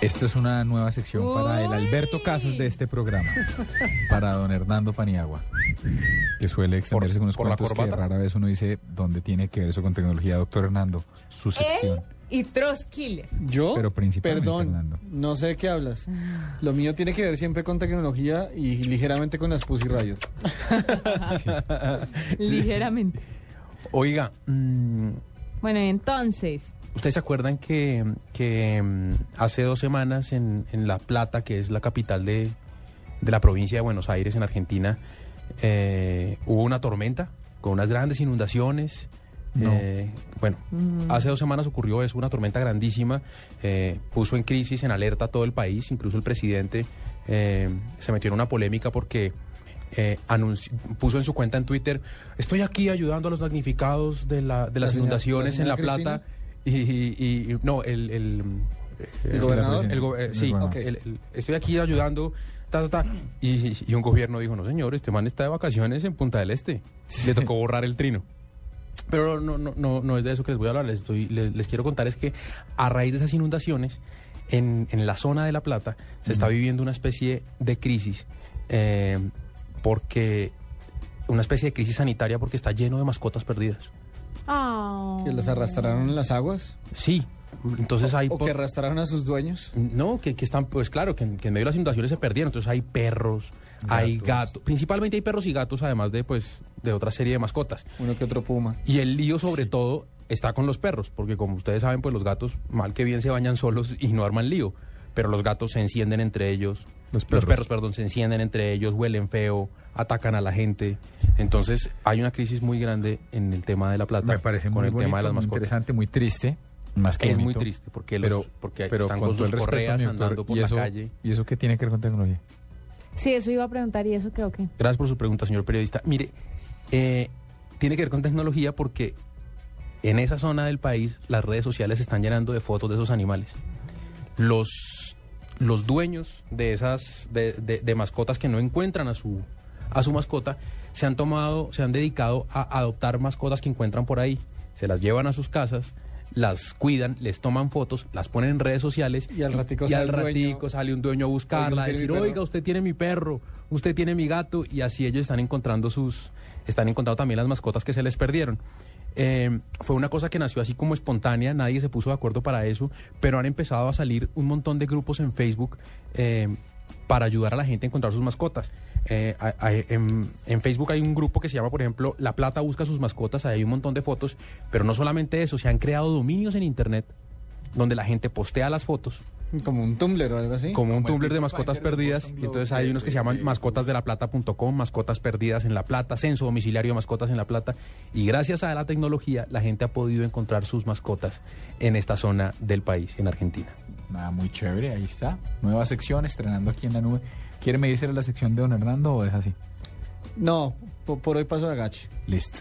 Esto es una nueva sección para el Alberto Casas de este programa, para don Hernando Paniagua, que suele extenderse con unos por la cuentos que rara vez uno dice dónde tiene que ver eso con tecnología. Doctor Hernando, su sección. Él y Troskiller. ¿Yo? Pero principalmente Perdón, Fernando. no sé de qué hablas. Lo mío tiene que ver siempre con tecnología y ligeramente con las Pussy Riot. Ligeramente. Oiga, mm, Bueno, entonces, ¿ustedes se acuerdan que, que, mm, hace dos semanas en, en La Plata, que es la capital de, de la provincia de Buenos Aires, en Argentina, eh, hubo una tormenta con unas grandes inundaciones? No. Eh, bueno, hace dos semanas ocurrió eso, una tormenta grandísima, eh, puso en crisis, en alerta a todo el país, incluso el presidente eh, se metió en una polémica porque eh, puso en su cuenta en Twitter, estoy aquí ayudando a los damnificados de, la, de las ¿La señora- inundaciones la en La señora Plata. Y, y- y- no, el... el, ¿El eh, gobernador? el go- eh, sí, gobernador. el- estoy aquí ayudando. Ta, ta, ta. Y, y un gobierno dijo, no señor, este man está de vacaciones en Punta del Este. Le tocó borrar el trino. Pero no, no, no, no es de eso que les voy a hablar. Les, estoy- les, les quiero contar es que a raíz de esas inundaciones, en, en la zona de La Plata, se está viviendo una especie de crisis. eh, porque una especie de crisis sanitaria porque está lleno de mascotas perdidas. Ah, Que las arrastraron en las aguas. Sí. Entonces hay... O que arrastraron a sus dueños. No, que, que están, pues claro, que en, que en medio de las inundaciones se perdieron. Entonces hay perros, hay Gatos. gatos. Principalmente hay perros y gatos, además de, pues, de otra serie de mascotas. Uno que otro puma. Y el lío, sobre todo, está con los perros, porque como ustedes saben, pues los gatos, mal que bien, se bañan solos y no arman lío. Pero los gatos se encienden entre ellos. Los perros. perdón, se encienden entre ellos, huelen feo, atacan a la gente. Entonces hay una crisis muy grande en el tema de la plata. Me parece con muy el bonito, tema de las muy mascotas. interesante, muy triste. Más que Es muy triste porque, los, Pero, porque pero están con, sus correas doctor, andando por ¿y la eso, calle. ¿Y eso qué tiene que ver con tecnología? sí, eso iba a preguntar y eso quedó que. Gracias por su pregunta, señor periodista. Mire, eh, tiene que ver con tecnología porque en esa zona del país las redes sociales se están llenando de fotos de esos animales. Los, los dueños de esas de, de- de mascotas que no encuentran a su a su mascota se han tomado, se han dedicado a adoptar mascotas que encuentran por ahí. Se las llevan a sus casas, las cuidan, les toman fotos, las ponen en redes sociales Y al ratico y sale al el dueño. ratico sale un dueño a buscarla, a Oiga, ¿usted decir, tiene mi perro?" oiga, usted tiene mi perro, usted tiene mi gato, y así ellos están encontrando sus, están encontrando también las mascotas que se les perdieron. Eh, fue una cosa que nació así como espontánea, nadie se puso de acuerdo para eso, pero han empezado a salir un montón de grupos en Facebook eh, para ayudar a la gente a encontrar sus mascotas. Eh, hay- hay- en, en Facebook hay un grupo que se llama, por ejemplo, La Plata busca sus mascotas, ahí hay un montón de fotos, pero no solamente eso, se han creado dominios en Internet donde la gente postea las fotos Como un Tumblr o algo así. como un Como Tumblr de mascotas perdidas. Y entonces hay unos que se de- llaman de- mascotasdelaplata.com, mascotas perdidas en La Plata, censo domiciliario de mascotas en La Plata. Y gracias a la tecnología, la gente ha podido encontrar sus mascotas en esta zona del país, en Argentina. Nada, muy chévere, ahí está. Nueva sección, estrenando aquí en la nube. ¿Quiere medirse la sección de don Hernando o es así? No, po- por, hoy paso de agache. Listo.